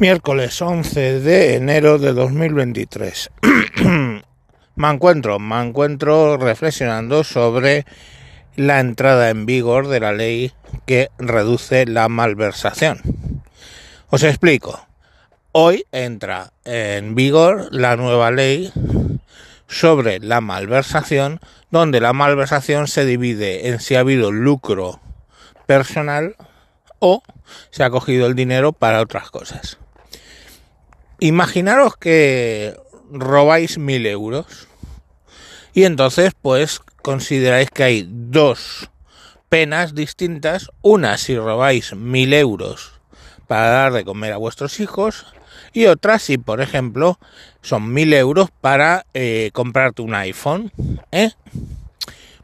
Miércoles 11 de enero de 2023. me encuentro, me encuentro reflexionando sobre la entrada en vigor de la ley que reduce la malversación. Os explico. Hoy entra en vigor la nueva ley sobre la malversación, donde la malversación se divide en si ha habido lucro personal o se ha cogido el dinero para otras cosas. Imaginaros que robáis mil euros y entonces pues consideráis que hay dos penas distintas, una si robáis mil euros para dar de comer a vuestros hijos y otra si por ejemplo son mil euros para eh, comprarte un iPhone, ¿eh?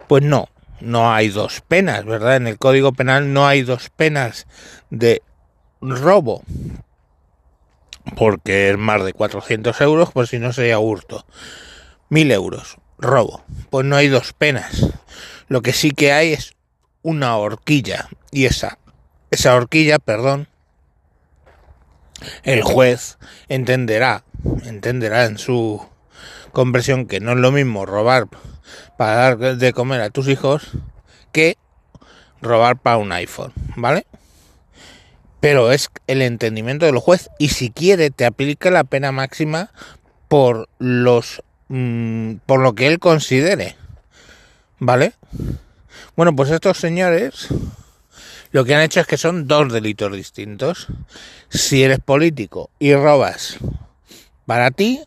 Pues no, no hay dos penas, ¿verdad? En el Código Penal no hay dos penas de robo porque es más de 400 euros, pues si no sería hurto. 1000 euros, robo. Pues no hay dos penas. Lo que sí que hay es una horquilla. Y esa, esa horquilla, perdón, el juez entenderá, entenderá en su compresión que no es lo mismo robar para dar de comer a tus hijos que robar para un iPhone, ¿vale? Pero es el entendimiento del juez y si quiere te aplica la pena máxima por los mm, por lo que él considere vale bueno pues estos señores lo que han hecho es que son dos delitos distintos. Si eres político y robas para ti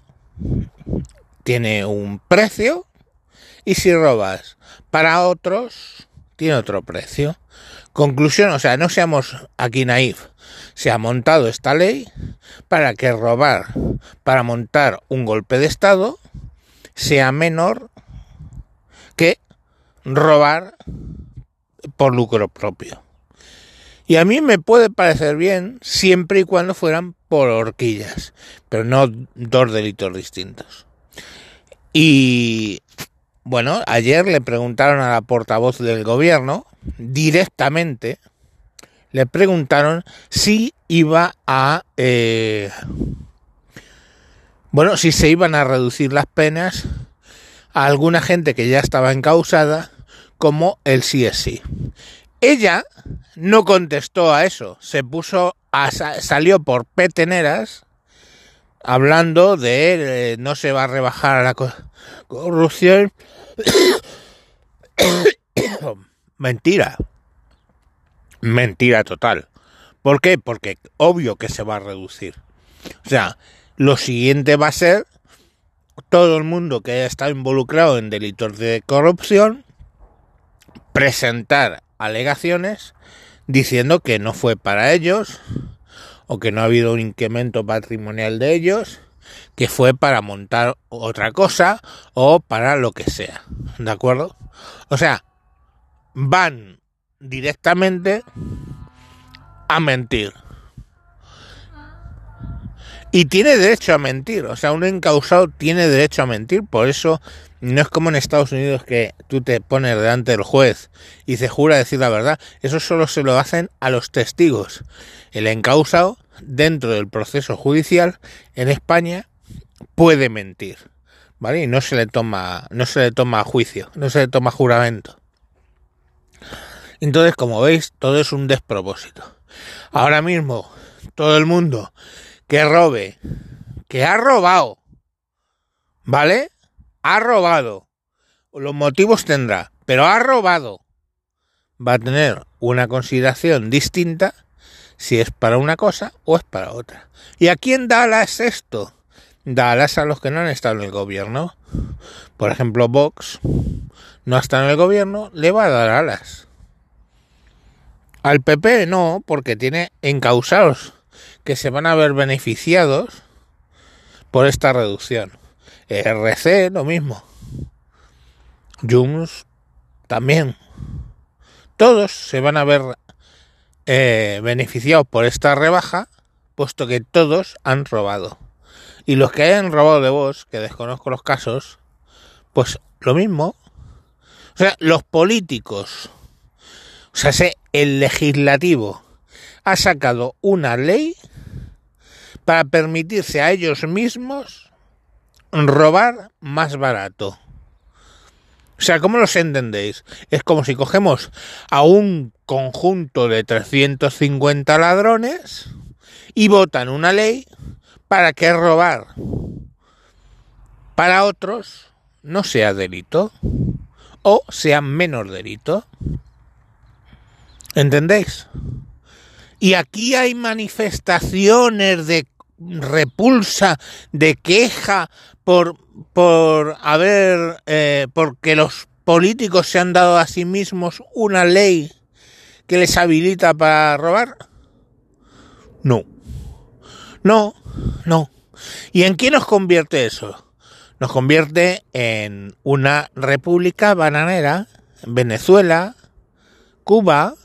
tiene un precio y si robas para otros tiene otro precio Conclusión, o sea, no seamos aquí naif. Se ha montado esta ley para que robar, para montar un golpe de Estado, sea menor que robar por lucro propio. Y a mí me puede parecer bien siempre y cuando fueran por horquillas, pero no dos delitos distintos. Y bueno, ayer le preguntaron a la portavoz del gobierno directamente, le preguntaron si iba a... Eh, bueno, si se iban a reducir las penas a alguna gente que ya estaba encausada, como el CSI. Ella no contestó a eso, se puso a, salió por peteneras hablando de eh, no se va a rebajar la corrupción Mentira. Mentira total. ¿Por qué? Porque obvio que se va a reducir. O sea, lo siguiente va a ser todo el mundo que haya estado involucrado en delitos de corrupción presentar alegaciones diciendo que no fue para ellos o que no ha habido un incremento patrimonial de ellos, que fue para montar otra cosa o para lo que sea. ¿De acuerdo? O sea, van directamente a mentir. Y tiene derecho a mentir, o sea, un encausado tiene derecho a mentir, por eso no es como en Estados Unidos que tú te pones delante del juez y se jura decir la verdad, eso solo se lo hacen a los testigos. El encausado, dentro del proceso judicial, en España, puede mentir, ¿vale? Y no se le toma, no se le toma juicio, no se le toma juramento. Entonces, como veis, todo es un despropósito. Ahora mismo, todo el mundo que robe, que ha robado, ¿vale? Ha robado. Los motivos tendrá, pero ha robado. Va a tener una consideración distinta si es para una cosa o es para otra. ¿Y a quién da alas esto? Da alas a los que no han estado en el gobierno. Por ejemplo, Vox no ha estado en el gobierno, le va a dar alas. Al PP no, porque tiene encausados que se van a ver beneficiados por esta reducción. RC lo mismo. Junts también. Todos se van a ver eh, beneficiados por esta rebaja, puesto que todos han robado. Y los que hayan robado de vos, que desconozco los casos, pues lo mismo. O sea, los políticos o sea, el legislativo ha sacado una ley para permitirse a ellos mismos robar más barato. O sea, ¿cómo los entendéis? Es como si cogemos a un conjunto de 350 ladrones y votan una ley para que robar para otros no sea delito o sea menos delito. ¿Entendéis? Y aquí hay manifestaciones de repulsa, de queja por, por haber, eh, porque los políticos se han dado a sí mismos una ley que les habilita para robar? No. No, no. ¿Y en qué nos convierte eso? Nos convierte en una república bananera, Venezuela, Cuba,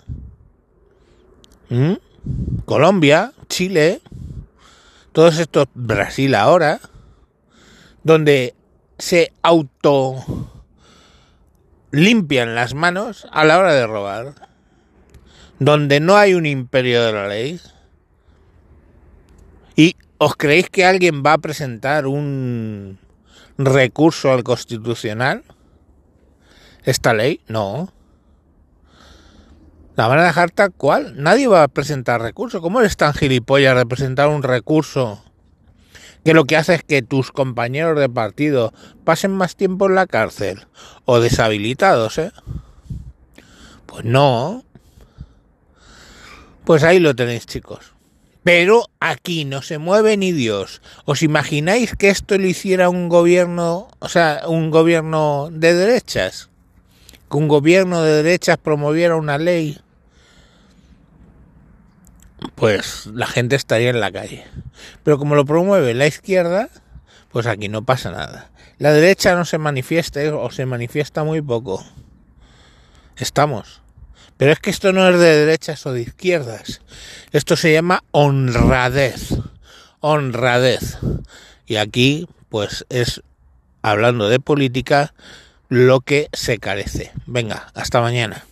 Colombia, Chile, todos estos, Brasil ahora, donde se auto limpian las manos a la hora de robar, donde no hay un imperio de la ley. ¿Y os creéis que alguien va a presentar un recurso al constitucional? ¿Esta ley? No. La van a dejar tal cual. Nadie va a presentar recurso. ¿Cómo eres tan gilipollas de presentar un recurso que lo que hace es que tus compañeros de partido pasen más tiempo en la cárcel o deshabilitados, ¿eh? Pues no. Pues ahí lo tenéis, chicos. Pero aquí no se mueve ni Dios. ¿Os imagináis que esto lo hiciera un gobierno, o sea, un gobierno de derechas? Que un gobierno de derechas promoviera una ley pues la gente estaría en la calle. Pero como lo promueve la izquierda, pues aquí no pasa nada. La derecha no se manifiesta o se manifiesta muy poco. Estamos. Pero es que esto no es de derechas o de izquierdas. Esto se llama honradez. Honradez. Y aquí, pues es, hablando de política, lo que se carece. Venga, hasta mañana.